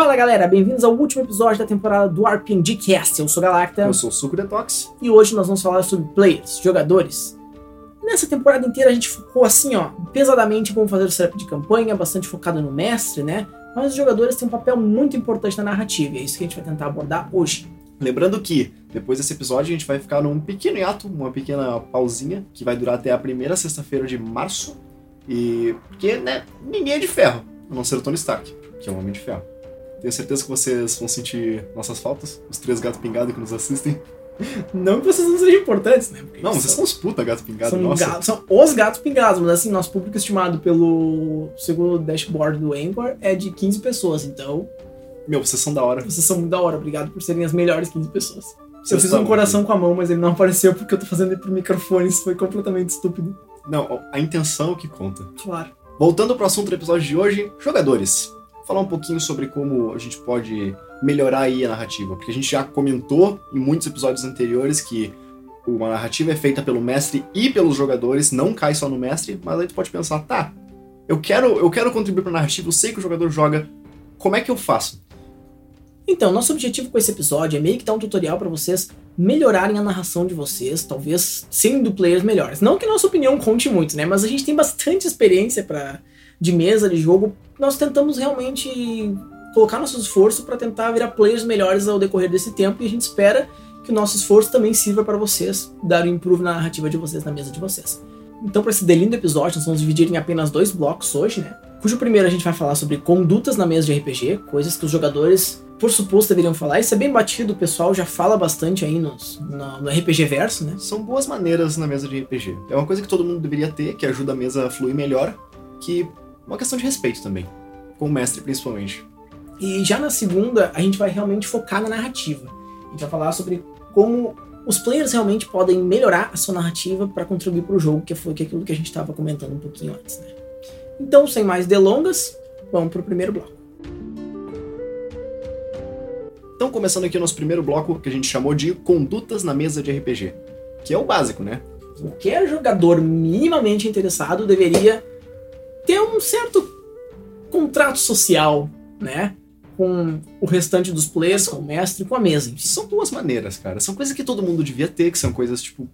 Fala galera, bem-vindos ao último episódio da temporada do RPG Cast. Eu sou Galacta Eu sou o Suco Detox. e hoje nós vamos falar sobre players, jogadores. Nessa temporada inteira a gente focou assim, ó, pesadamente como fazer o setup de campanha, bastante focado no mestre, né? Mas os jogadores têm um papel muito importante na narrativa, e é isso que a gente vai tentar abordar hoje. Lembrando que depois desse episódio a gente vai ficar num pequeno hiato, uma pequena pausinha, que vai durar até a primeira sexta-feira de março. E. Porque, né, ninguém é de ferro, a não ser o Tony Stark, que é um homem de ferro. Tenho certeza que vocês vão sentir nossas faltas, os três gatos pingados que nos assistem. Não que vocês não sejam importantes, né? Porque Não, vocês são os puta gato pingado, são, nossa. ga- são os gatos pingados, mas assim, nosso público estimado pelo segundo dashboard do Anchor é de 15 pessoas, então Meu, vocês são da hora. vocês são muito da hora, obrigado por serem as melhores 15 pessoas. Eu Vocês fiz são um coração com a mão, mas ele não apareceu porque eu tô fazendo ele pro microfone, isso foi completamente estúpido. Não, a intenção é o que conta. Claro. Voltando pro assunto do episódio de hoje, jogadores. Falar um pouquinho sobre como a gente pode melhorar aí a narrativa, porque a gente já comentou em muitos episódios anteriores que uma narrativa é feita pelo mestre e pelos jogadores, não cai só no mestre, mas aí tu pode pensar, tá, eu quero, eu quero contribuir pra narrativa, eu sei que o jogador joga, como é que eu faço? Então, nosso objetivo com esse episódio é meio que dar um tutorial pra vocês melhorarem a narração de vocês, talvez sendo players melhores. Não que nossa opinião conte muito, né? Mas a gente tem bastante experiência para de mesa, de jogo. Nós tentamos realmente colocar nosso esforço para tentar virar players melhores ao decorrer desse tempo e a gente espera que o nosso esforço também sirva para vocês dar um improve na narrativa de vocês, na mesa de vocês. Então, para esse delindo episódio, nós vamos dividir em apenas dois blocos hoje, né? Cujo primeiro a gente vai falar sobre condutas na mesa de RPG, coisas que os jogadores, por suposto, deveriam falar. Isso é bem batido, o pessoal já fala bastante aí nos, no, no RPG Verso, né? São boas maneiras na mesa de RPG. É uma coisa que todo mundo deveria ter, que ajuda a mesa a fluir melhor, que uma questão de respeito também, com o mestre principalmente. E já na segunda, a gente vai realmente focar na narrativa. A gente vai falar sobre como os players realmente podem melhorar a sua narrativa para contribuir para o jogo, que foi aquilo que a gente estava comentando um pouquinho antes, né? Então, sem mais delongas, vamos para o primeiro bloco. Então, começando aqui o nosso primeiro bloco, que a gente chamou de condutas na mesa de RPG, que é o básico, né? Qualquer jogador minimamente interessado deveria ter um certo contrato social, né? Com o restante dos players, com o mestre, com a mesa. São duas maneiras, cara. São coisas que todo mundo devia ter, que são coisas, tipo.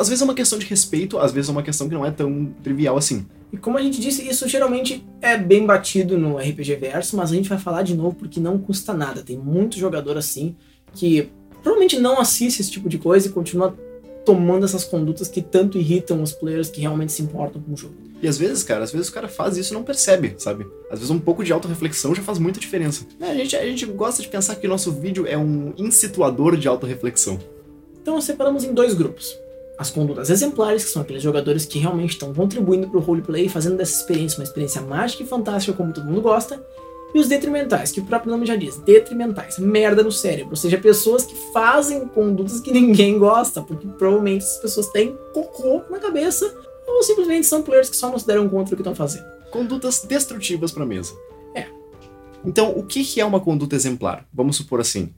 Às vezes é uma questão de respeito, às vezes é uma questão que não é tão trivial assim. E como a gente disse, isso geralmente é bem batido no RPG Verso, mas a gente vai falar de novo porque não custa nada. Tem muito jogador assim que provavelmente não assiste esse tipo de coisa e continua tomando essas condutas que tanto irritam os players que realmente se importam com o jogo. E às vezes, cara, às vezes o cara faz isso e não percebe, sabe? Às vezes um pouco de autorreflexão já faz muita diferença. É, a, gente, a gente gosta de pensar que o nosso vídeo é um incituador de autorreflexão. Então nós separamos em dois grupos. As condutas exemplares, que são aqueles jogadores que realmente estão contribuindo para o roleplay fazendo dessa experiência uma experiência mágica e fantástica como todo mundo gosta. E os detrimentais, que o próprio nome já diz, detrimentais, merda no cérebro, ou seja, pessoas que fazem condutas que ninguém gosta, porque provavelmente essas pessoas têm cocô na cabeça ou simplesmente são players que só não se deram conta do que estão fazendo. Condutas destrutivas pra mesa. É. Então, o que que é uma conduta exemplar? Vamos supor assim: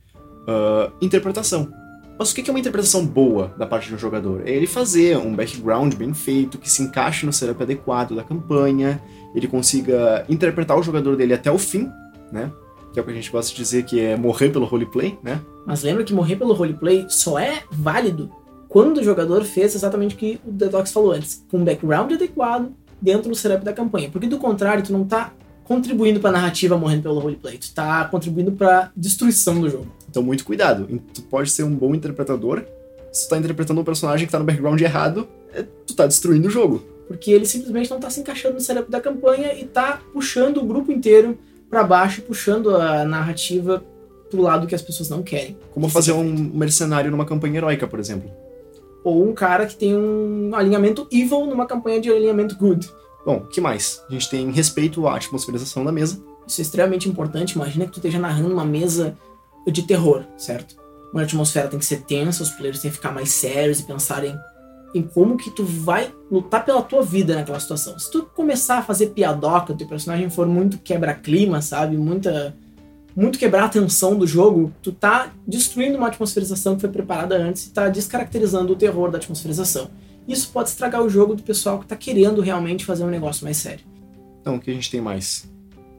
ah, interpretação. Mas o que que é uma interpretação boa da parte de um jogador? É ele fazer um background bem feito, que se encaixe no setup adequado da campanha, ele consiga interpretar o jogador dele até o fim, né? Que é o que a gente gosta de dizer que é morrer pelo roleplay, né? Mas lembra que morrer pelo roleplay só é válido quando o jogador fez exatamente o que o Detox falou antes, com um background adequado dentro do setup da campanha. Porque do contrário, tu não tá contribuindo pra narrativa morrendo pelo roleplay, tu tá contribuindo pra destruição do jogo. Então, muito cuidado. Tu pode ser um bom interpretador. Se tu tá interpretando um personagem que tá no background errado, é- tu tá destruindo o jogo. Porque ele simplesmente não tá se encaixando no setup da campanha e tá puxando o grupo inteiro pra baixo, puxando a narrativa pro lado que as pessoas não querem. Como fazer um mercenário numa campanha heróica, por exemplo. Ou um cara que tem um alinhamento evil numa campanha de alinhamento good. Bom, que mais? A gente tem respeito à atmosferização da mesa. Isso é extremamente importante. Imagina que tu esteja narrando uma mesa de terror, certo? Uma atmosfera tem que ser tensa, os players têm que ficar mais sérios e pensarem em como que tu vai lutar pela tua vida naquela situação. Se tu começar a fazer piadoca, teu personagem for muito quebra-clima, sabe? Muita muito quebrar a tensão do jogo, tu tá destruindo uma atmosferização que foi preparada antes e tá descaracterizando o terror da atmosferização. Isso pode estragar o jogo do pessoal que tá querendo realmente fazer um negócio mais sério. Então, o que a gente tem mais?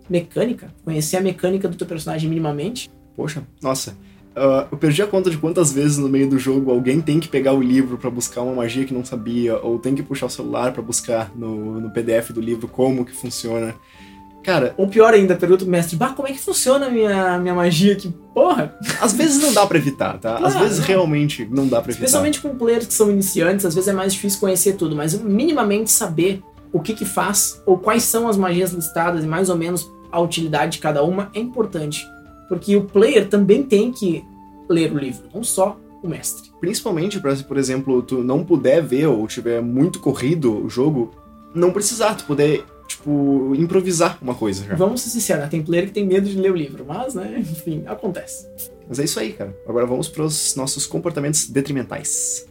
mecânica, conhecer a mecânica do teu personagem minimamente. Poxa, nossa. Uh, eu perdi a conta de quantas vezes no meio do jogo alguém tem que pegar o livro para buscar uma magia que não sabia, ou tem que puxar o celular para buscar no, no PDF do livro como que funciona. Cara. Ou pior ainda, pergunta pro mestre, bah, como é que funciona a minha, minha magia aqui? Porra! Às vezes não dá pra evitar, tá? Claro, às vezes realmente não dá pra evitar. Especialmente com players que são iniciantes, às vezes é mais difícil conhecer tudo, mas minimamente saber o que que faz, ou quais são as magias listadas e mais ou menos a utilidade de cada uma é importante. Porque o player também tem que ler o livro, não só o mestre. Principalmente para, por exemplo, tu não puder ver ou tiver muito corrido o jogo, não precisar, tu poder tipo, improvisar uma coisa já. Vamos ser sinceros, né? tem player que tem medo de ler o livro, mas, né, enfim, acontece. Mas é isso aí, cara. Agora vamos para os nossos comportamentos detrimentais.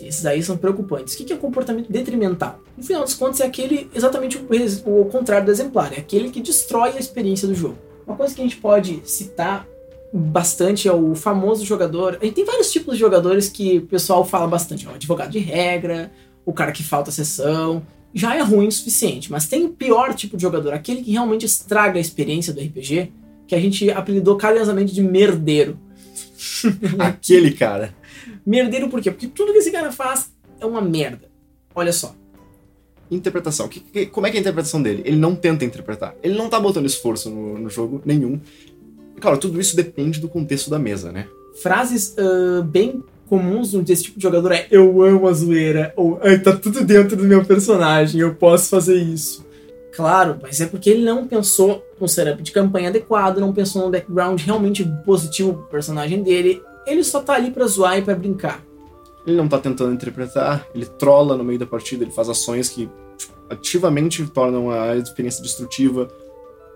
Esses aí são preocupantes. O que é comportamento detrimental? No final dos contos, é aquele exatamente o, o contrário do exemplar, é aquele que destrói a experiência do jogo. Uma coisa que a gente pode citar bastante é o famoso jogador. A gente tem vários tipos de jogadores que o pessoal fala bastante. O advogado de regra, o cara que falta a sessão, já é ruim o suficiente. Mas tem o pior tipo de jogador, aquele que realmente estraga a experiência do RPG, que a gente apelidou carinhosamente de merdeiro. aquele cara. Merdeiro por quê? Porque tudo que esse cara faz é uma merda. Olha só. Interpretação. Que, que, como é que é a interpretação dele? Ele não tenta interpretar. Ele não tá botando esforço no, no jogo nenhum. Claro, tudo isso depende do contexto da mesa, né? Frases uh, bem comuns desse tipo de jogador é eu amo a zoeira, ou tá tudo dentro do meu personagem, eu posso fazer isso. Claro, mas é porque ele não pensou no setup de campanha adequado, não pensou no background realmente positivo pro personagem dele. Ele só tá ali pra zoar e pra brincar. Ele não tá tentando interpretar, ele trola no meio da partida, ele faz ações que tipo, ativamente tornam a experiência destrutiva.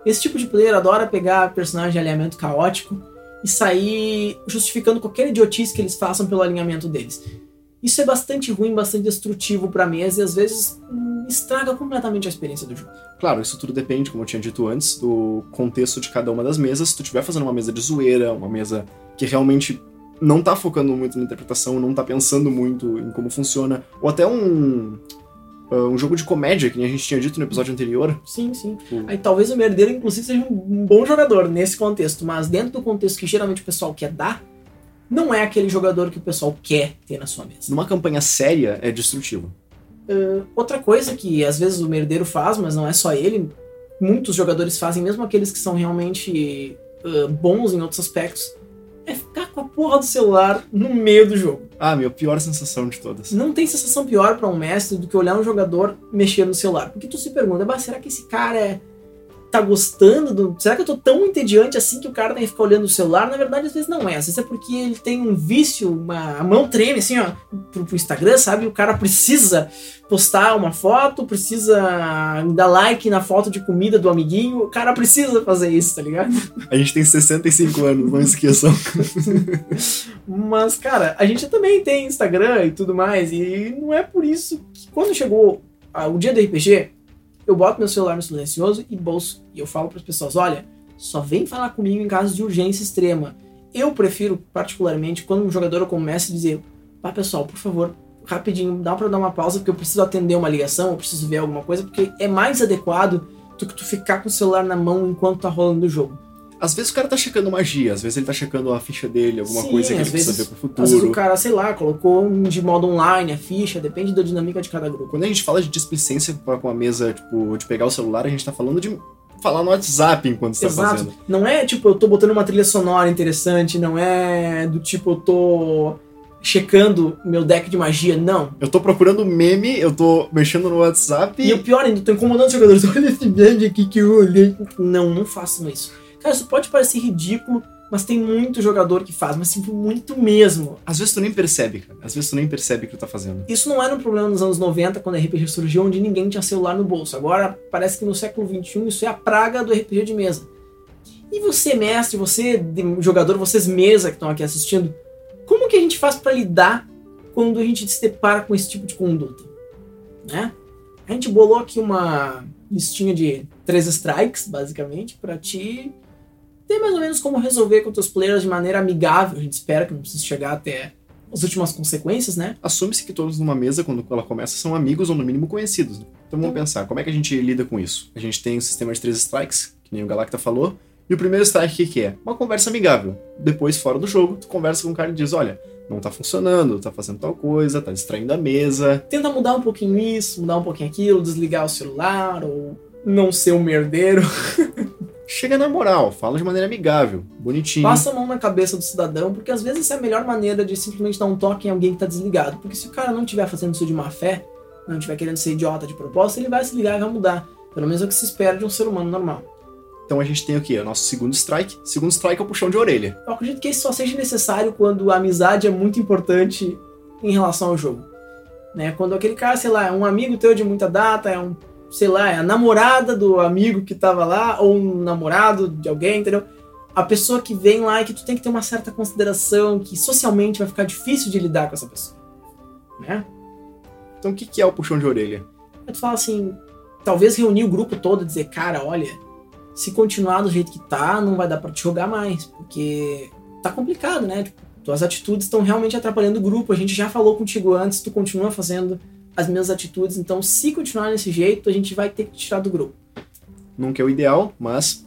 Esse tipo de player adora pegar personagem de alinhamento caótico e sair justificando qualquer idiotice que eles façam pelo alinhamento deles. Isso é bastante ruim, bastante destrutivo para a mesa e às vezes estraga completamente a experiência do jogo. Claro, isso tudo depende, como eu tinha dito antes, do contexto de cada uma das mesas. Se tu estiver fazendo uma mesa de zoeira, uma mesa que realmente não tá focando muito na interpretação, não tá pensando muito em como funciona, ou até um uh, um jogo de comédia, que a gente tinha dito no episódio anterior. Sim, sim. Tipo... Aí talvez o merdeiro, inclusive, seja um bom jogador nesse contexto, mas dentro do contexto que geralmente o pessoal quer dar, não é aquele jogador que o pessoal quer ter na sua mesa. Numa campanha séria, é destrutivo. Uh, outra coisa que às vezes o merdeiro faz, mas não é só ele, muitos jogadores fazem, mesmo aqueles que são realmente uh, bons em outros aspectos, é ficar com a porra do celular no meio do jogo. Ah, meu, pior sensação de todas. Não tem sensação pior para um mestre do que olhar um jogador mexer no celular. Porque tu se pergunta, será que esse cara é tá gostando do. Será que eu tô tão entediante assim que o cara tem que ficar olhando o celular? Na verdade, às vezes não é. Às vezes é porque ele tem um vício, uma... a mão treme assim, ó, pro, pro Instagram, sabe? O cara precisa postar uma foto, precisa dar like na foto de comida do amiguinho. O cara precisa fazer isso, tá ligado? A gente tem 65 anos, não esqueçam. Mas, cara, a gente também tem Instagram e tudo mais. E não é por isso que quando chegou o dia do RPG, eu boto meu celular no silencioso e bolso. E eu falo para as pessoas: olha, só vem falar comigo em caso de urgência extrema. Eu prefiro, particularmente, quando um jogador começa a dizer: pá, pessoal, por favor, rapidinho, dá para dar uma pausa porque eu preciso atender uma ligação, eu preciso ver alguma coisa, porque é mais adequado do que tu ficar com o celular na mão enquanto tá rolando o jogo. Às vezes o cara tá checando magia, às vezes ele tá checando a ficha dele, alguma Sim, coisa que ele vezes, precisa ver pro futuro. Às vezes o cara, sei lá, colocou de modo online a ficha, depende da dinâmica de cada grupo. Quando a gente fala de displicência com a mesa, tipo, de pegar o celular, a gente tá falando de falar no WhatsApp enquanto você tá fazendo. Não é tipo, eu tô botando uma trilha sonora interessante, não é do tipo, eu tô checando meu deck de magia, não. Eu tô procurando meme, eu tô mexendo no WhatsApp. E o pior ainda, tô incomodando os jogadores. Olha esse meme aqui que eu olhei. Não, não façam isso. Cara, isso pode parecer ridículo, mas tem muito jogador que faz, mas sempre muito mesmo. Às vezes tu nem percebe, cara. Às vezes tu nem percebe o que tu tá fazendo. Isso não era um problema nos anos 90, quando o RPG surgiu, onde ninguém tinha celular no bolso. Agora, parece que no século XXI, isso é a praga do RPG de mesa. E você, mestre, você, jogador, vocês mesa que estão aqui assistindo, como que a gente faz para lidar quando a gente se depara com esse tipo de conduta? Né? A gente bolou aqui uma listinha de três strikes, basicamente, para te tem mais ou menos como resolver com os players de maneira amigável. A gente espera que não precise chegar até as últimas consequências, né? Assume-se que todos numa mesa, quando ela começa, são amigos ou no mínimo conhecidos. Né? Então vamos então, pensar, como é que a gente lida com isso? A gente tem um sistema de três strikes, que nem o Galacta falou. E o primeiro strike, o que, que é? Uma conversa amigável. Depois, fora do jogo, tu conversa com o cara e diz, olha, não tá funcionando, tá fazendo tal coisa, tá distraindo a mesa. Tenta mudar um pouquinho isso, mudar um pouquinho aquilo, desligar o celular, ou não ser um merdeiro. Chega na moral, fala de maneira amigável, bonitinho. Passa a mão na cabeça do cidadão, porque às vezes essa é a melhor maneira de simplesmente dar um toque em alguém que tá desligado. Porque se o cara não estiver fazendo isso de má fé, não estiver querendo ser idiota de propósito, ele vai se ligar e vai mudar. Pelo menos é o que se espera de um ser humano normal. Então a gente tem aqui o nosso segundo strike. Segundo strike é o puxão de orelha. Eu acredito que isso só seja necessário quando a amizade é muito importante em relação ao jogo. Né? Quando aquele cara, sei lá, é um amigo teu de muita data, é um sei lá, é a namorada do amigo que tava lá, ou um namorado de alguém, entendeu? A pessoa que vem lá e que tu tem que ter uma certa consideração, que socialmente vai ficar difícil de lidar com essa pessoa. Né? Então o que, que é o puxão de orelha? Aí tu fala assim, talvez reunir o grupo todo e dizer, cara, olha, se continuar do jeito que tá, não vai dar para te jogar mais, porque tá complicado, né? Tipo, tuas atitudes estão realmente atrapalhando o grupo. A gente já falou contigo antes, tu continua fazendo as mesmas atitudes. Então, se continuar desse jeito, a gente vai ter que tirar do grupo. Nunca é o ideal, mas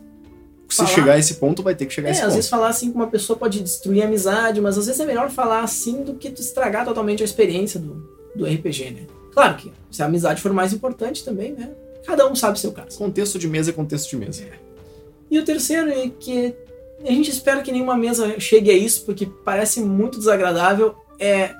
se falar... chegar a esse ponto, vai ter que chegar é, a esse ponto. às vezes falar assim com uma pessoa pode destruir a amizade, mas às vezes é melhor falar assim do que tu estragar totalmente a experiência do, do RPG, né? Claro que se a amizade for mais importante também, né? Cada um sabe o seu caso. Contexto de mesa é contexto de mesa. É. E o terceiro é que a gente espera que nenhuma mesa chegue a isso, porque parece muito desagradável, é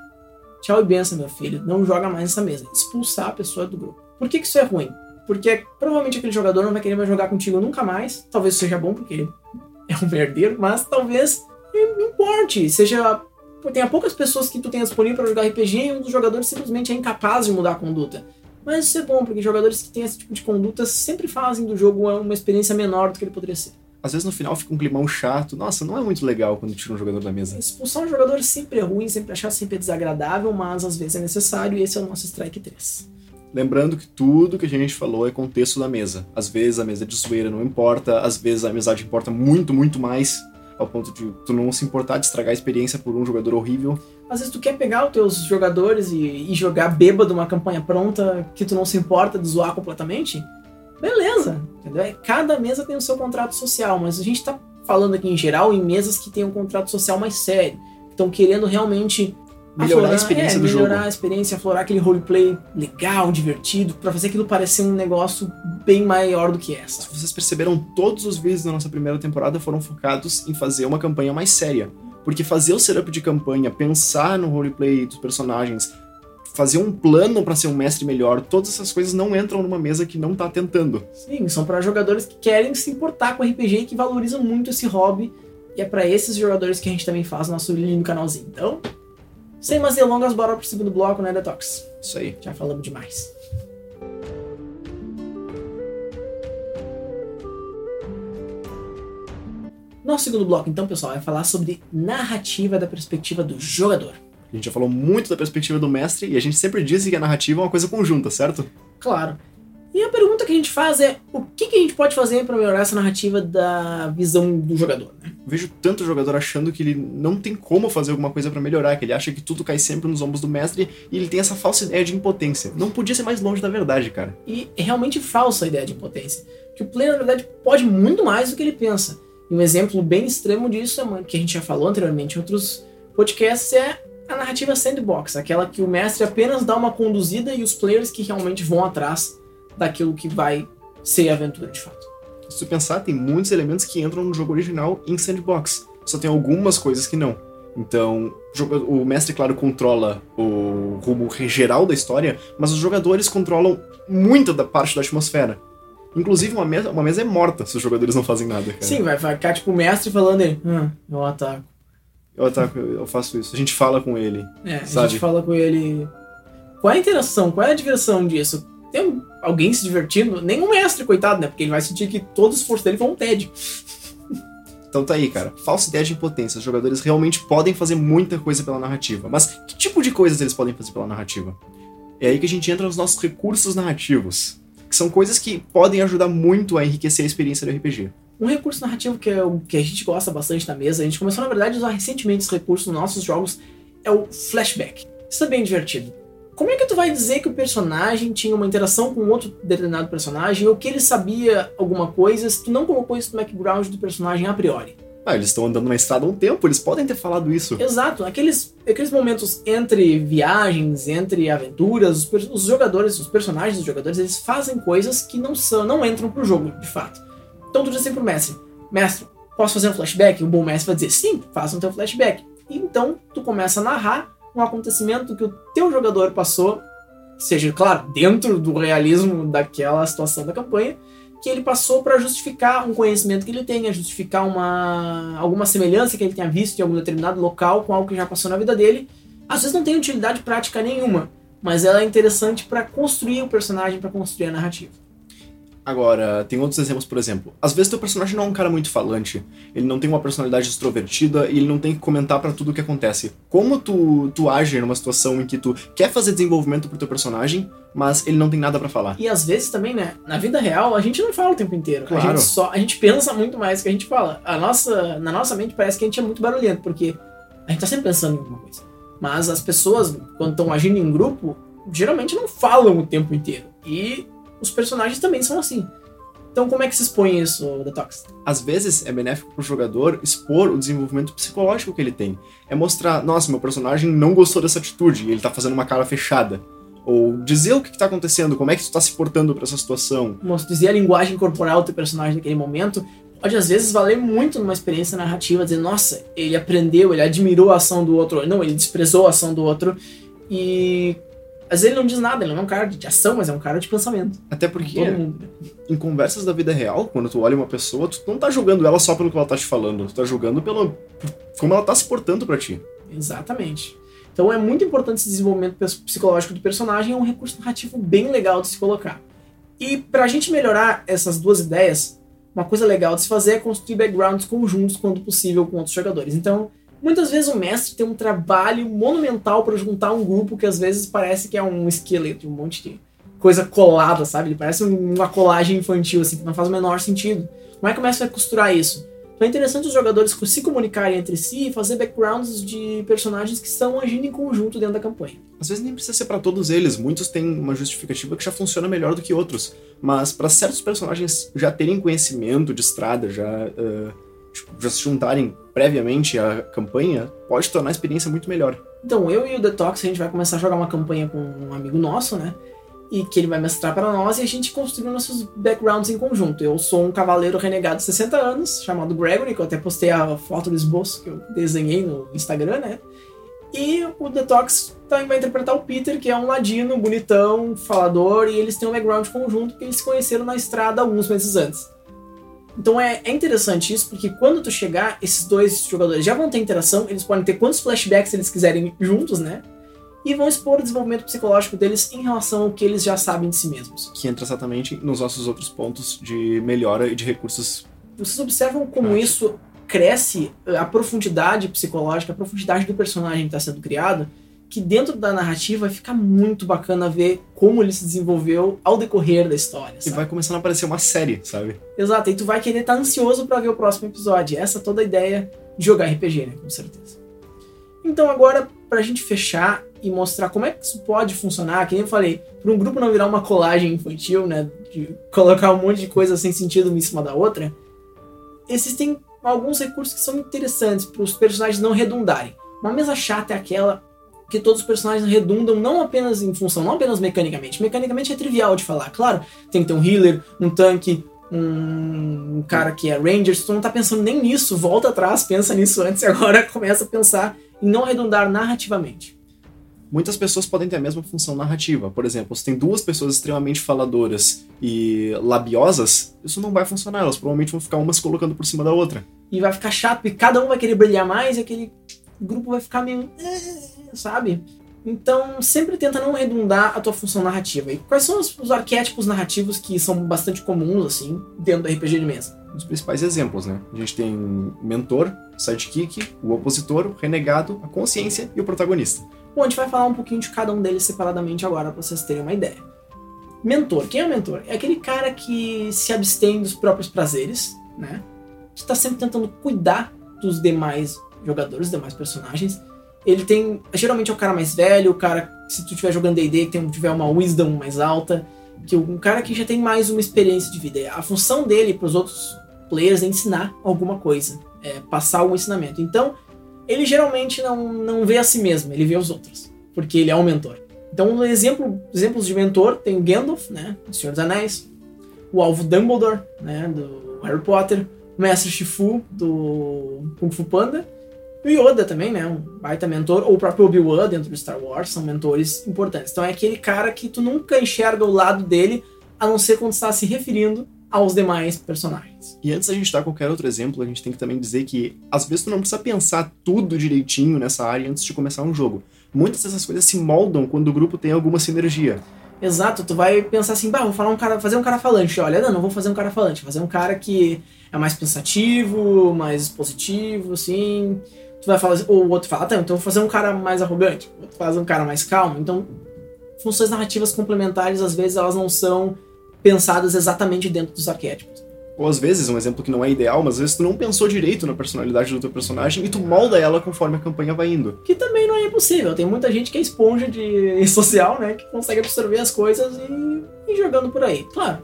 Tchau e benção, meu filho. Não joga mais nessa mesa. Expulsar a pessoa do grupo. Por que, que isso é ruim? Porque provavelmente aquele jogador não vai querer mais jogar contigo nunca mais. Talvez seja bom, porque é um merdeiro, mas talvez não importe. Seja. Tenha poucas pessoas que tu tenha disponível para jogar RPG e um dos jogadores simplesmente é incapaz de mudar a conduta. Mas isso é bom, porque jogadores que têm esse tipo de conduta sempre fazem do jogo uma experiência menor do que ele poderia ser às vezes no final fica um climão chato. Nossa, não é muito legal quando tira um jogador da mesa. Expulsar um jogador sempre é ruim, sempre é chato, sempre é desagradável, mas às vezes é necessário e esse é o nosso strike 3. Lembrando que tudo que a gente falou é contexto da mesa. Às vezes a mesa de zoeira não importa, às vezes a amizade importa muito, muito mais, ao ponto de tu não se importar de estragar a experiência por um jogador horrível. Às vezes tu quer pegar os teus jogadores e, e jogar bêbado uma campanha pronta que tu não se importa de zoar completamente beleza, entendeu? É, cada mesa tem o seu contrato social, mas a gente está falando aqui em geral em mesas que têm um contrato social mais sério, estão querendo realmente melhorar aflorar, a experiência é, do melhorar jogo. a experiência, aflorar aquele roleplay legal, divertido, para fazer aquilo parecer um negócio bem maior do que essa. Se vocês perceberam, todos os vídeos da nossa primeira temporada foram focados em fazer uma campanha mais séria. Porque fazer o setup de campanha, pensar no roleplay dos personagens, fazer um plano para ser um mestre melhor, todas essas coisas não entram numa mesa que não tá tentando. Sim, são para jogadores que querem se importar com RPG e que valorizam muito esse hobby. E é para esses jogadores que a gente também faz o nosso lindo canalzinho. Então, sem mais delongas, bora pro segundo bloco, né, Detox? Isso aí. Já falamos demais. Nosso segundo bloco, então, pessoal, vai falar sobre narrativa da perspectiva do jogador. A gente já falou muito da perspectiva do mestre e a gente sempre disse que a narrativa é uma coisa conjunta, certo? Claro. E a pergunta que a gente faz é: o que, que a gente pode fazer para melhorar essa narrativa da visão do jogador? Né? Vejo tanto jogador achando que ele não tem como fazer alguma coisa para melhorar, que ele acha que tudo cai sempre nos ombros do mestre e ele tem essa falsa ideia de impotência. Não podia ser mais longe da verdade, cara. E é realmente falsa a ideia de impotência. Que o player, na verdade, pode muito mais do que ele pensa. E um exemplo bem extremo disso, é que a gente já falou anteriormente em outros podcasts, é a narrativa sandbox, aquela que o mestre apenas dá uma conduzida e os players que realmente vão atrás daquilo que vai ser a aventura de fato. Se tu pensar, tem muitos elementos que entram no jogo original em sandbox, só tem algumas coisas que não. Então, o mestre, claro, controla o rumo geral da história, mas os jogadores controlam muita da parte da atmosfera. Inclusive, uma mesa, uma mesa é morta se os jogadores não fazem nada, cara. Sim, vai ficar tipo o mestre falando aí, hum, eu ataco. Eu, tá, eu faço isso. A gente fala com ele. É, sabe? a gente fala com ele. Qual é a interação? Qual é a diversão disso? Tem alguém se divertindo? Nem um mestre, coitado, né? Porque ele vai sentir que todo o esforço dele foi um TED. Então tá aí, cara. Falsa ideia de impotência. Os jogadores realmente podem fazer muita coisa pela narrativa. Mas que tipo de coisas eles podem fazer pela narrativa? É aí que a gente entra nos nossos recursos narrativos. Que são coisas que podem ajudar muito a enriquecer a experiência do RPG. Um recurso narrativo que, é o, que a gente gosta bastante na mesa, a gente começou na verdade a usar recentemente esse recurso nos nossos jogos, é o flashback. Isso é bem divertido. como é que tu vai dizer que o personagem tinha uma interação com outro determinado personagem ou que ele sabia alguma coisa se tu não colocou isso no background do personagem a priori? Ah, eles estão andando na estrada há um tempo, eles podem ter falado isso. Exato, aqueles, aqueles momentos entre viagens, entre aventuras, os, os, jogadores, os personagens dos jogadores, eles fazem coisas que não são, não entram pro jogo, de fato. Então tu diz assim pro mestre, mestre, posso fazer um flashback? O bom mestre vai dizer, sim, faça um teu flashback. Então tu começa a narrar um acontecimento que o teu jogador passou, seja, claro, dentro do realismo daquela situação da campanha, que ele passou para justificar um conhecimento que ele tenha, justificar uma alguma semelhança que ele tenha visto em algum determinado local com algo que já passou na vida dele. Às vezes não tem utilidade prática nenhuma, mas ela é interessante para construir o personagem, para construir a narrativa. Agora, tem outros exemplos, por exemplo. Às vezes teu personagem não é um cara muito falante, ele não tem uma personalidade extrovertida e ele não tem que comentar para tudo o que acontece. Como tu, tu age numa situação em que tu quer fazer desenvolvimento pro teu personagem, mas ele não tem nada para falar? E às vezes também, né, na vida real, a gente não fala o tempo inteiro. Claro. A gente só, a gente pensa muito mais que a gente fala. A nossa, na nossa mente parece que a gente é muito barulhento, porque a gente tá sempre pensando em alguma coisa. Mas as pessoas, quando estão agindo em grupo, geralmente não falam o tempo inteiro. E os personagens também são assim. Então, como é que se expõe isso, Detox? Às vezes é benéfico pro jogador expor o desenvolvimento psicológico que ele tem. É mostrar, nossa, meu personagem não gostou dessa atitude ele tá fazendo uma cara fechada. Ou dizer o que, que tá acontecendo, como é que tu tá se portando para essa situação. Dizer a linguagem corporal do teu personagem naquele momento pode às vezes valer muito numa experiência narrativa, dizer, nossa, ele aprendeu, ele admirou a ação do outro, não, ele desprezou a ação do outro. E às vezes ele não diz nada, ele não é um cara de ação, mas é um cara de pensamento. Até porque, em conversas da vida real, quando tu olha uma pessoa, tu não tá julgando ela só pelo que ela tá te falando, tu tá julgando pelo como ela tá se portando para ti. Exatamente. Então é muito importante esse desenvolvimento psicológico do personagem, é um recurso narrativo bem legal de se colocar. E pra gente melhorar essas duas ideias, uma coisa legal de se fazer é construir backgrounds conjuntos quando possível com outros jogadores. Então, Muitas vezes o mestre tem um trabalho monumental para juntar um grupo que às vezes parece que é um esqueleto, um monte de coisa colada, sabe? Ele parece uma colagem infantil, assim, que não faz o menor sentido. Como é que o mestre vai costurar isso? Então é interessante os jogadores se comunicarem entre si e fazer backgrounds de personagens que estão agindo em conjunto dentro da campanha. Às vezes nem precisa ser para todos eles, muitos têm uma justificativa que já funciona melhor do que outros. Mas para certos personagens já terem conhecimento de estrada, já. Uh tipo, já se juntarem previamente à campanha, pode tornar a experiência muito melhor. Então, eu e o Detox, a gente vai começar a jogar uma campanha com um amigo nosso, né? E que ele vai mestrar para nós e a gente construiu nossos backgrounds em conjunto. Eu sou um cavaleiro renegado de 60 anos, chamado Gregory, que eu até postei a foto do esboço que eu desenhei no Instagram, né? E o Detox também vai interpretar o Peter, que é um ladino, bonitão, falador, e eles têm um background conjunto que eles se conheceram na estrada alguns meses antes. Então é, é interessante isso, porque quando tu chegar, esses dois jogadores já vão ter interação, eles podem ter quantos flashbacks eles quiserem juntos, né? E vão expor o desenvolvimento psicológico deles em relação ao que eles já sabem de si mesmos. Que entra exatamente nos nossos outros pontos de melhora e de recursos. Vocês observam como isso cresce a profundidade psicológica, a profundidade do personagem que está sendo criado, que dentro da narrativa vai ficar muito bacana ver como ele se desenvolveu ao decorrer da história. Sabe? E vai começando a aparecer uma série, sabe? Exato, e tu vai querer estar tá ansioso para ver o próximo episódio. Essa é toda a ideia de jogar RPG, né? Com certeza. Então agora, pra gente fechar e mostrar como é que isso pode funcionar, que nem eu falei, para um grupo não virar uma colagem infantil, né? De colocar um monte de coisa sem sentido uma em cima da outra, existem alguns recursos que são interessantes para os personagens não redundarem. Uma mesa chata é aquela que todos os personagens redundam não apenas em função, não apenas mecanicamente. Mecanicamente é trivial de falar. Claro, tem que ter um healer, um tanque, um cara que é ranger. Se tu não tá pensando nem nisso, volta atrás, pensa nisso antes e agora começa a pensar em não redundar narrativamente. Muitas pessoas podem ter a mesma função narrativa. Por exemplo, se tem duas pessoas extremamente faladoras e labiosas, isso não vai funcionar. Elas provavelmente vão ficar uma se colocando por cima da outra. E vai ficar chato, porque cada um vai querer brilhar mais e aquele grupo vai ficar meio sabe? Então, sempre tenta não redundar a tua função narrativa. E quais são os, os, arquétipos narrativos que são bastante comuns, assim, dentro do RPG de mesa? Os principais exemplos, né? A gente tem o mentor, sidekick, o opositor, o renegado, a consciência e o protagonista. Bom, a gente vai falar um pouquinho de cada um deles separadamente agora, para vocês terem uma ideia. Mentor. Quem é o mentor? É aquele cara que se abstém dos próprios prazeres, né? Que está sempre tentando cuidar dos demais jogadores, dos demais personagens, Ele tem. Geralmente é o cara mais velho, o cara. Se tu estiver jogando DD, que tem, tiver uma wisdom mais alta. Que um cara que já tem mais uma experiência de vida. A função dele para os outros players é ensinar alguma coisa. É passar algum ensinamento. Então, ele geralmente não, não vê a si mesmo, ele vê os outros. Porque ele é um mentor. Então, um exemplo, exemplos de mentor tem o Gandalf, né? Do Senhor dos Anéis. O Alvo Dumbledore, né? Do Harry Potter. O Mestre Shifu, do Kung Fu Panda. O Yoda também, né? Um baita mentor. Ou o próprio Obi-Wan dentro do Star Wars. São mentores importantes. Então, é aquele cara que tu nunca enxerga o lado dele, a não ser quando está se referindo aos demais personagens. E antes da gente dar qualquer outro exemplo, a gente tem que também dizer que às vezes tu não precisa pensar tudo direitinho nessa área antes de começar um jogo. Muitas dessas coisas se moldam quando o grupo tem alguma sinergia. Exato, tu vai pensar assim, bah, vou falar um cara, fazer um cara falante. Olha, não, não vou fazer um cara falante, vou fazer um cara que é mais pensativo, mais positivo, assim. Tu vai falar, ou o outro fala, tá, então vou fazer um cara mais arrogante, o outro faz um cara mais calmo. Então, funções narrativas complementares, às vezes, elas não são pensadas exatamente dentro dos arquétipos. Ou às vezes, um exemplo que não é ideal, mas às vezes tu não pensou direito na personalidade do teu personagem e tu molda ela conforme a campanha vai indo. Que também não é impossível. Tem muita gente que é esponja de social, né? Que consegue absorver as coisas e ir jogando por aí. Claro,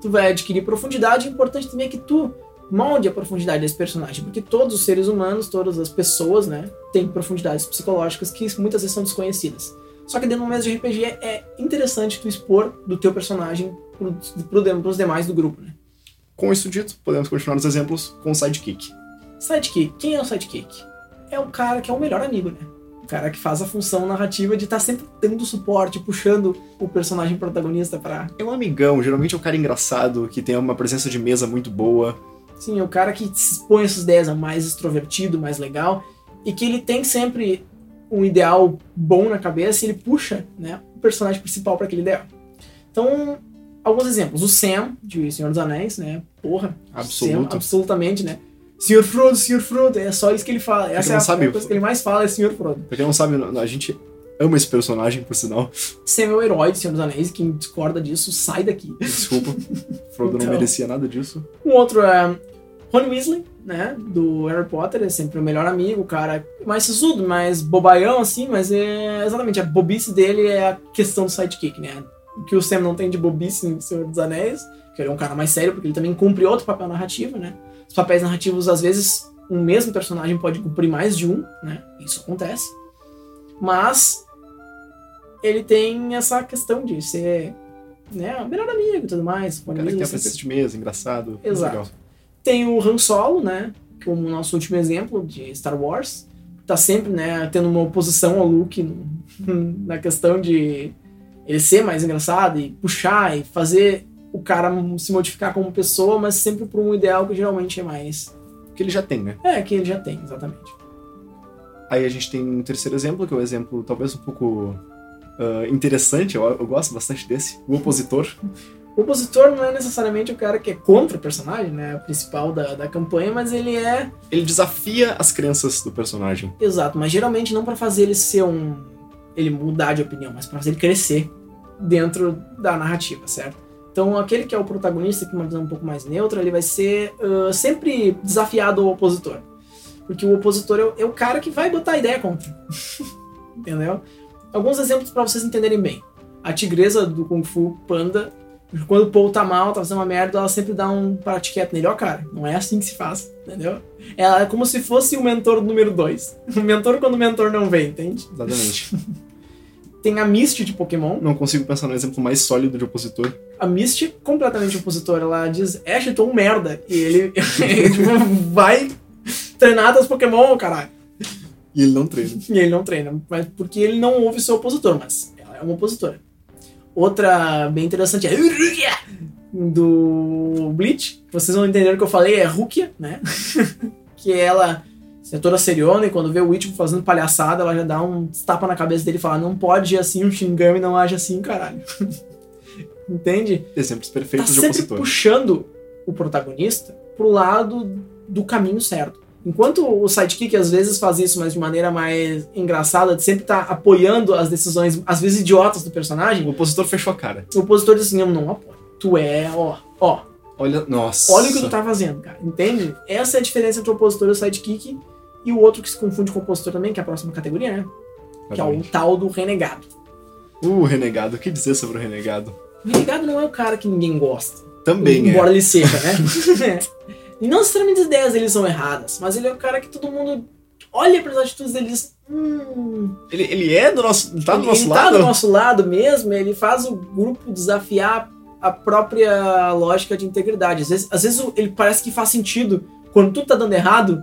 tu vai adquirir profundidade. O importante também é que tu molde a profundidade desse personagem. Porque todos os seres humanos, todas as pessoas, né? Têm profundidades psicológicas que muitas vezes são desconhecidas. Só que dentro do mesmo de RPG é interessante tu expor do teu personagem pro, pro, pros demais do grupo, né? Com isso dito, podemos continuar nos exemplos com o sidekick. Sidekick. Quem é o sidekick? É o cara que é o melhor amigo, né? O cara que faz a função narrativa de estar tá sempre dando suporte, puxando o personagem protagonista para. É um amigão, geralmente é um cara engraçado, que tem uma presença de mesa muito boa. Sim, é o cara que expõe essas ideias, é mais extrovertido, mais legal, e que ele tem sempre um ideal bom na cabeça e ele puxa né, o personagem principal para aquele ideal. Então, alguns exemplos. O Sam, de Senhor dos Anéis, né? Porra. Absoluto. Sam, absolutamente, né? Senhor Frodo, Senhor Frodo, é só isso que ele fala. Essa é a sabe, coisa que ele mais fala, é Senhor Frodo. Pra quem não sabe, a gente ama esse personagem, por sinal. Sam é o herói de Senhor dos Anéis, quem discorda disso, sai daqui. Desculpa, Frodo então, não merecia nada disso. Um outro é Ron Weasley, né, do Harry Potter, é sempre o melhor amigo, o cara mais sisudo, mais bobaião, assim, mas é exatamente, a bobice dele é a questão do sidekick, né? o que o Sam não tem de bobice em Senhor dos Anéis, que ele é um cara mais sério, porque ele também cumpre outro papel narrativo, né? Os papéis narrativos, às vezes, um mesmo personagem pode cumprir mais de um, né? Isso acontece. Mas ele tem essa questão de ser né, o melhor amigo e tudo mais. O cara que tem a presença de mesa, engraçado. Exato. Tem o Han Solo, né? Como nosso último exemplo de Star Wars. Tá sempre, né, tendo uma oposição ao Luke na questão de ele ser mais engraçado e puxar e fazer o cara se modificar como pessoa, mas sempre por um ideal que geralmente é mais. Que ele já tem, né? É, que ele já tem, exatamente. Aí a gente tem um terceiro exemplo, que é o um exemplo talvez um pouco uh, interessante, eu, eu, gosto bastante desse, o opositor. O opositor não é necessariamente o cara que é contra o personagem, né? O principal da, da campanha, mas ele é. Ele desafia as crenças do personagem. Exato, mas geralmente não para fazer ele ser um ele mudar de opinião, mas para fazer ele crescer dentro da narrativa, certo? Então, aquele que é o protagonista, que é uma visão um pouco mais neutra, ele vai ser uh, sempre desafiado ao opositor. Porque o opositor é o, é o cara que vai botar a ideia contra. Entendeu? Alguns exemplos para vocês entenderem bem. A tigresa do Kung Fu Panda, quando o Paul tá mal, tá fazendo uma merda, ela sempre dá um parate quieto nele. Ó, cara, não é assim que se faz, entendeu? Ela é como se fosse o mentor número 2. O mentor quando o mentor não vem, entende? Exatamente. Tem a Misty de Pokémon. Não consigo pensar no exemplo mais sólido de opositor. A Misty, completamente opositor, ela diz: Ash, eu tô um merda. E ele, tipo, vai treinar das Pokémon, caralho. E ele não treina. E ele não treina, mas porque ele não ouve seu opositor, mas ela é uma opositora. Outra bem interessante é do Bleach. Vocês vão entender o que eu falei, é Rukia, né? que ela é toda seriona e quando vê o Ichigo fazendo palhaçada, ela já dá um tapa na cabeça dele e fala: Não pode ir assim, um Shinigami não age assim, caralho. Entende? Exemplos perfeitos tá de sempre opositor. puxando o protagonista pro lado do caminho certo. Enquanto o sidekick às vezes faz isso, mas de maneira mais engraçada, de sempre tá apoiando as decisões, às vezes idiotas do personagem. O opositor fechou a cara. O opositor diz assim: Eu não apoio. Tu é, ó, ó. Olha, nossa. Olha o que tu tá fazendo, cara. Entende? Essa é a diferença entre o opositor e o sidekick E o outro que se confunde com o compositor também, que é a próxima categoria, né? Que é o tal do renegado. O renegado, o que dizer sobre o renegado? O renegado não é o cara que ninguém gosta. Também embora é. ele seja, né? e não necessariamente as ideias dele são erradas, mas ele é o cara que todo mundo olha para as atitudes dele diz, hum, Ele, ele é do nosso. Tá do ele, nosso ele lado? tá do nosso lado mesmo, ele faz o grupo desafiar a própria lógica de integridade. Às vezes, às vezes ele parece que faz sentido. Quando tudo tá dando errado,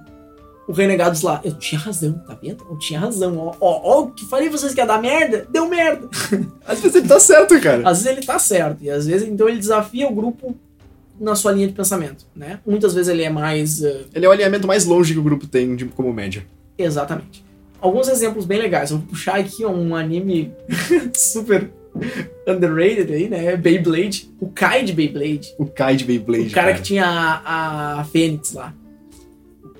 o renegado diz lá, eu tinha razão, tá vendo? Eu tinha razão. Ó, ó, ó, o que falei pra vocês que ia dar merda, deu merda. Às vezes ele tá certo, cara. Às vezes ele tá certo, e às vezes então ele desafia o grupo na sua linha de pensamento, né? Muitas vezes ele é mais eh, Ele é o alinhamento mais longe que o grupo tem de- como média. Exatamente. Alguns exemplos bem legais. Eu vou puxar aqui um anime super underrated aí, né? Beyblade. O Kai de Beyblade. O Kai de Beyblade. o cara, que tinha a, a Fênix lá.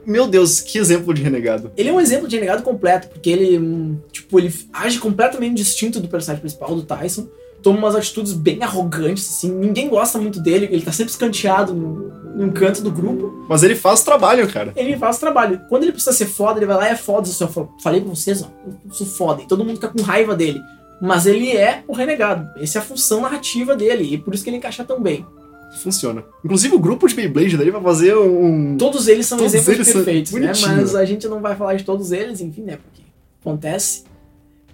Meu Deus, que exemplo de renegado. Ele é um exemplo de renegado completo, porque ele, hum, tipo, ele age completamente distinto do personagem principal, do Tyson. Toma umas atitudes bem arrogantes, assim. Ninguém gosta muito dele, ele tá sempre escanteado no, num canto do grupo. Mas ele faz trabalho, cara. ele faz trabalho. Quando ele precisa ser foda, ele vai lá e é foda. Eu só falei pra vocês, ó, eu sou foda. E todo mundo fica com raiva dele. Mas ele é o renegado. Essa é a função narrativa dele. E por isso que ele encaixa tão bem. Funciona. Inclusive o grupo de Beyblade dele vai fazer um. Todos eles são Todos exemplos eles são perfeitos, né? bonitinho. Mas a gente não vai falar de todos eles, enfim, né? Porque acontece.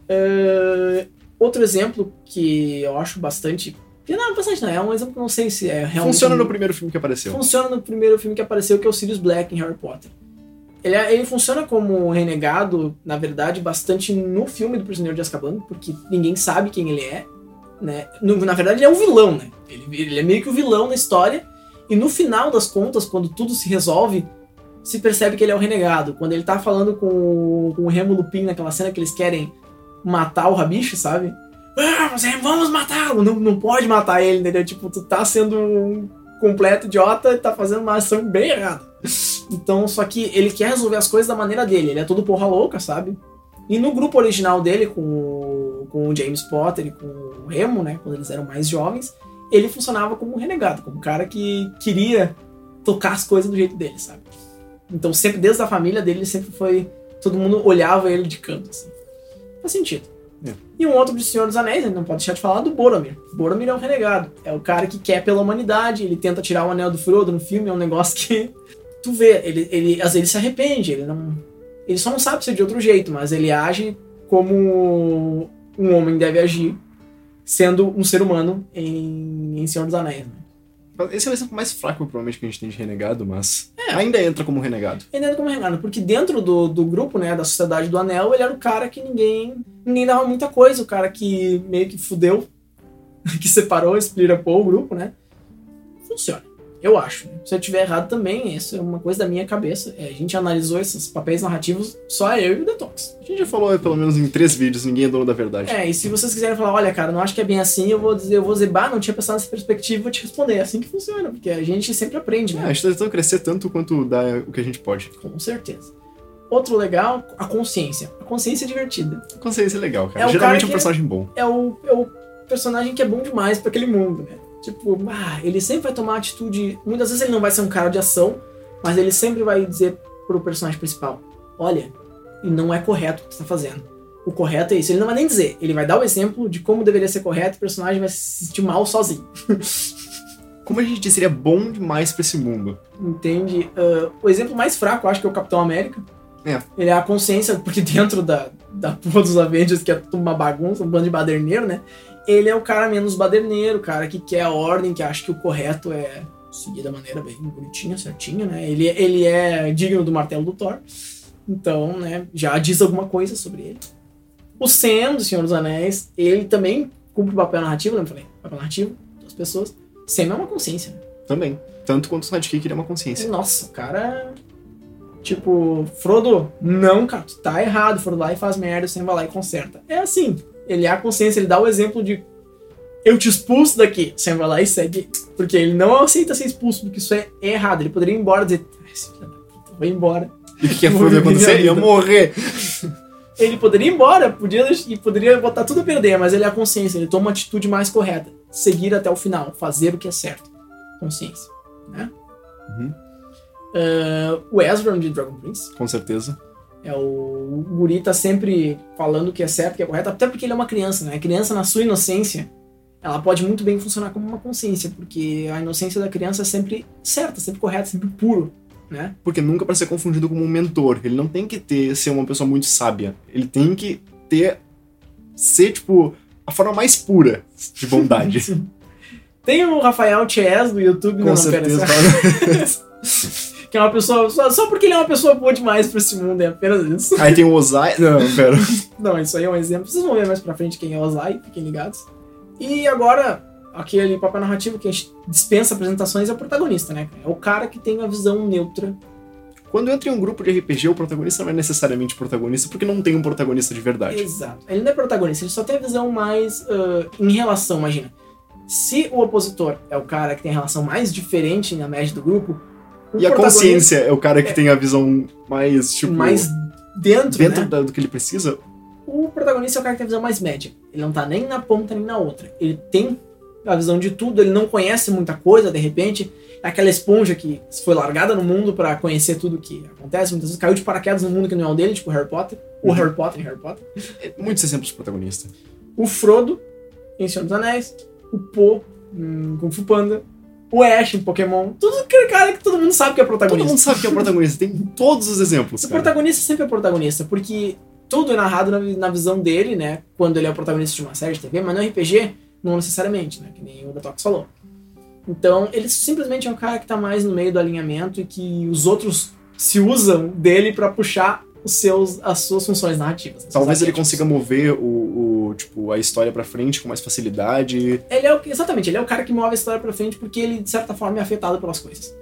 Ah, outro exemplo que eu acho bastante. Não, bastante não. É um exemplo que eu não sei se é realmente. Funciona um- no primeiro filme que apareceu. funciona no primeiro filme que apareceu, que é o Sirius Black em Harry Potter. Ele, é- ele funciona como renegado, na verdade, bastante no filme do Prisioneiro de Azkaban, porque ninguém sabe quem ele é, né? Na verdade, ele é um vilão, né? Ele, ele é meio que o vilão da história, e no final das contas, quando tudo se resolve, se percebe que ele é o renegado. Quando ele tá falando com, com o Remo Lupin naquela cena que eles querem matar o Rabicho, sabe? Ah, você- vamos matá-lo! Não, não pode matar ele, entendeu? Tipo, tu tá sendo um completo idiota e tá fazendo uma ação bem errada. Então, só que ele quer resolver as coisas da maneira dele. Ele é todo porra louca, sabe? E no grupo original dele, com o, com o James Potter e com o Remo, né? Quando eles eram mais jovens, ele funcionava como um renegado, como um cara que queria tocar as coisas do jeito dele, sabe? Então, sempre, desde a família dele, ele sempre foi. Todo mundo olhava ele de canto, assim. Faz sentido. É. E um outro de Senhor dos Anéis, a gente não pode deixar de falar do Boromir. Boromir é um renegado. É o cara que quer pela humanidade, ele tenta tirar o anel do Frodo no filme, é um negócio que. Tu vê, ele, ele às vezes ele se arrepende, ele não. Ele só não sabe ser de outro jeito, mas ele age como um homem deve agir, sendo um ser humano em, em Senhor dos Anéis. Né? Esse é o exemplo mais fraco, provavelmente, que a gente tem de renegado, mas É. ainda entra como renegado. Ele era como renegado, porque dentro do, do grupo, né, da Sociedade do Anel, ele era o cara que ninguém ninguém dava muita coisa, o cara que meio que fudeu, que separou, esplirapou o grupo, né? Funciona. Eu acho. Se eu tiver errado também, isso é uma coisa da minha cabeça. É, a gente analisou esses papéis narrativos só eu e o Detox. A gente já falou pelo menos em três vídeos, ninguém é dono da verdade. É, e se vocês quiserem falar, olha, cara, não acho que é bem assim, eu vou dizer, eu vou dizer, bah, não tinha pensado nessa perspectiva, vou te responder. É assim que funciona, porque a gente sempre aprende, É, né? a gente tá tentando crescer tanto quanto dá o que a gente pode. Com certeza. Outro legal, a consciência. A consciência é divertida. A consciência é legal, cara. É Geralmente cara é um personagem bom. É o, é o personagem que é bom demais pra aquele mundo, né? Tipo, ah, ele sempre vai tomar atitude. Muitas vezes ele não vai ser um cara de ação, mas ele sempre vai dizer pro personagem principal: Olha, e não é correto o que você tá fazendo. O correto é isso. Ele não vai nem dizer, ele vai dar o exemplo de como deveria ser correto e o personagem vai se sentir mal sozinho. Como a gente disse, ele é bom demais pra esse mundo. Entende? Ah, o exemplo mais fraco, acho que é o Capitão América. É. Ele é a consciência, porque dentro da, da porra dos Avengers, que é uma bagunça, um bando de baderneiro, né? Ele é o cara menos baderneiro, o cara que quer a ordem, que acha que o correto é seguir da maneira bem bonitinha, certinha, né? Ele, ele é digno do martelo do Thor. Então, né, já diz alguma coisa sobre ele. O Sam, do Senhor dos Anéis, ele também cumpre o papel narrativo, lembra? eu Falei, papel narrativo das pessoas. Sam é uma consciência, né? Também. Tanto quanto o Sidekick, ele é uma consciência. Nossa, o cara. Tipo, Frodo, não, cara, tu tá errado. Frodo lá e faz merda, você vai lá e conserta. É assim. Ele é a consciência, ele dá o exemplo de. Eu te expulso daqui. Você vai lá e segue. Porque ele não aceita ser expulso, porque isso é errado. Ele poderia ir embora e dizer. "Ah, vai embora. E o que, que é foda acontecer? Ia morrer. Ele poderia ir embora, podia, e poderia botar tudo a perder, mas ele é a consciência, ele toma uma atitude mais correta. Seguir até o final, fazer o que é certo. Consciência. Né? Uhum. Ah, o Ezra de Dragon Prince. Com certeza. É o, o guri tá sempre falando o que é certo, o que é correto, até porque ele é uma criança, né? A criança, na sua inocência, ela pode muito bem funcionar como uma consciência, porque a inocência da criança é sempre certa, sempre correta, sempre puro, né? Porque nunca para ser confundido como um mentor. Ele não tem que ter ser uma pessoa muito sábia. Ele tem que ter ser tipo a forma mais pura de bondade. Tem o Rafael Chess do YouTube, Com não, certeza. Não, pera, que é uma pessoa. Só, só porque ele é uma pessoa boa demais pra esse mundo, é apenas isso. Aí tem o Ozai. Não, pera. Não, isso aí é um exemplo. Vocês vão ver mais pra frente quem é Ozai, fiquem ligados. E agora, aquele papel narrativo que a gente dispensa apresentações é o protagonista, né? É o cara que tem a visão neutra. Quando entra em um grupo de RPG, o protagonista não é necessariamente protagonista, porque não tem um protagonista de verdade. Exato. Ele não é protagonista, ele só tem a visão mais uh, em relação, imagina. Se o opositor é o cara que tem a relação mais diferente na média do grupo, o E a consciência é o cara que é- tem a visão mais, tipo, mais dentro, dentro né? da- do que ele precisa. O protagonista é o cara que tem a visão mais média. Ele não tá nem na ponta nem na outra. Ele tem a visão de tudo, ele não conhece muita coisa, de repente. É aquela esponja que foi largada no mundo pra conhecer tudo que acontece. Muitas vezes caiu de paraquedas no mundo que não é o dele, tipo Harry Potter. O Uhum. Harry Potter Harry Potter. É, Muitos exemplos de protagonista. O Frodo em Senhor dos Anéis. O Po em Kung Fu Panda. O Ash em Pokémon. Tudo aquele cara que todo mundo sabe que é Todo protagonista. mundo sabe que é o protagonista, tem todos os exemplos, O cara. protagonista sempre é protagonista, porque tudo é narrado na, na visão dele, né? Quando ele é o protagonista de uma série de TV, mas no RPG, não necessariamente, né? Que nem o Detox falou. Então, ele simplesmente é um cara que tá mais no meio do alinhamento e que os outros se usam dele pra puxar os seus, as suas funções narrativas. Talvez ele consiga mover o, o, tipo, a história pra frente com mais facilidade. Ele é o, exatamente, ele é o cara que move a história pra frente porque ele, de certa forma, é afetado pelas coisas,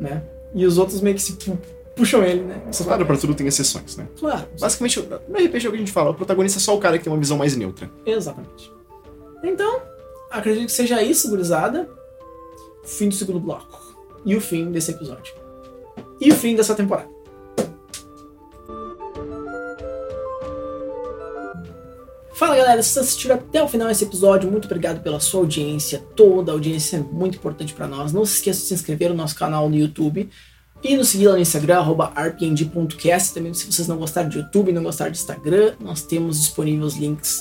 né? E os outros meio que se pu- puxam ele, né? Claro, pra tudo tem exceções, né? Claro. Basicamente, no RPG é o que a gente fala, o protagonista é só o cara que tem uma visão mais neutra. Exatamente. Então, acredito que seja isso, gurizada. Fim do segundo bloco. E o fim desse episódio. E o fim dessa temporada. Fala galera, se vocês assistiram até o final desse episódio, muito obrigado pela sua audiência. Toda a audiência é muito importante pra nós. Não se esqueça de se inscrever no nosso canal no YouTube e nos seguir lá no Instagram, arroba rpng.cast. Também, se vocês não gostarem de YouTube, não gostarem de Instagram, nós temos disponíveis links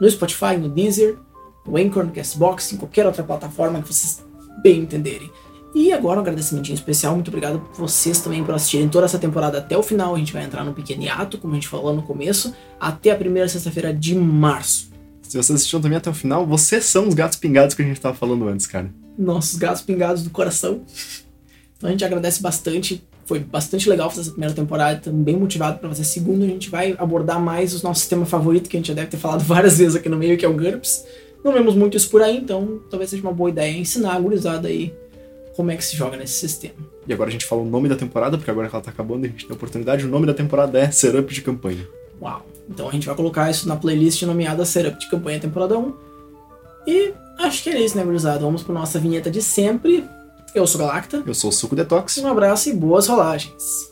no Spotify, no Deezer, no Anchor, no Castbox, em qualquer outra plataforma que vocês bem entenderem. E agora um agradecimento especial, muito obrigado por vocês também por assistirem toda essa temporada até o final. A gente vai entrar num pequeno hiato, como a gente falou no começo, até a primeira sexta-feira de março. Se vocês assistiram também até o final, vocês são os gatos pingados que a gente tava falando antes, cara. Nossos gatos pingados do coração. Então a gente agradece bastante. Foi bastante legal fazer essa primeira temporada, estamos bem motivado para fazer a segunda. A gente vai abordar mais o nosso tema favorito, que a gente já deve ter falado várias vezes aqui no meio, que é o GURPS. Não vemos muito isso por aí, então talvez seja uma boa ideia ensinar a gurizada aí como é que se joga nesse sistema. E agora a gente fala o nome da temporada, porque agora que ela tá acabando, a gente tem a oportunidade. O nome da temporada é Setup de Campanha. Uau! Então a gente vai colocar isso na playlist nomeada Setup de Campanha Temporada 1. E acho que é isso, né, gurizada? Vamos para nossa vinheta de sempre. Eu sou Galacta. Eu sou o Suco Detox. Um abraço e boas rolagens.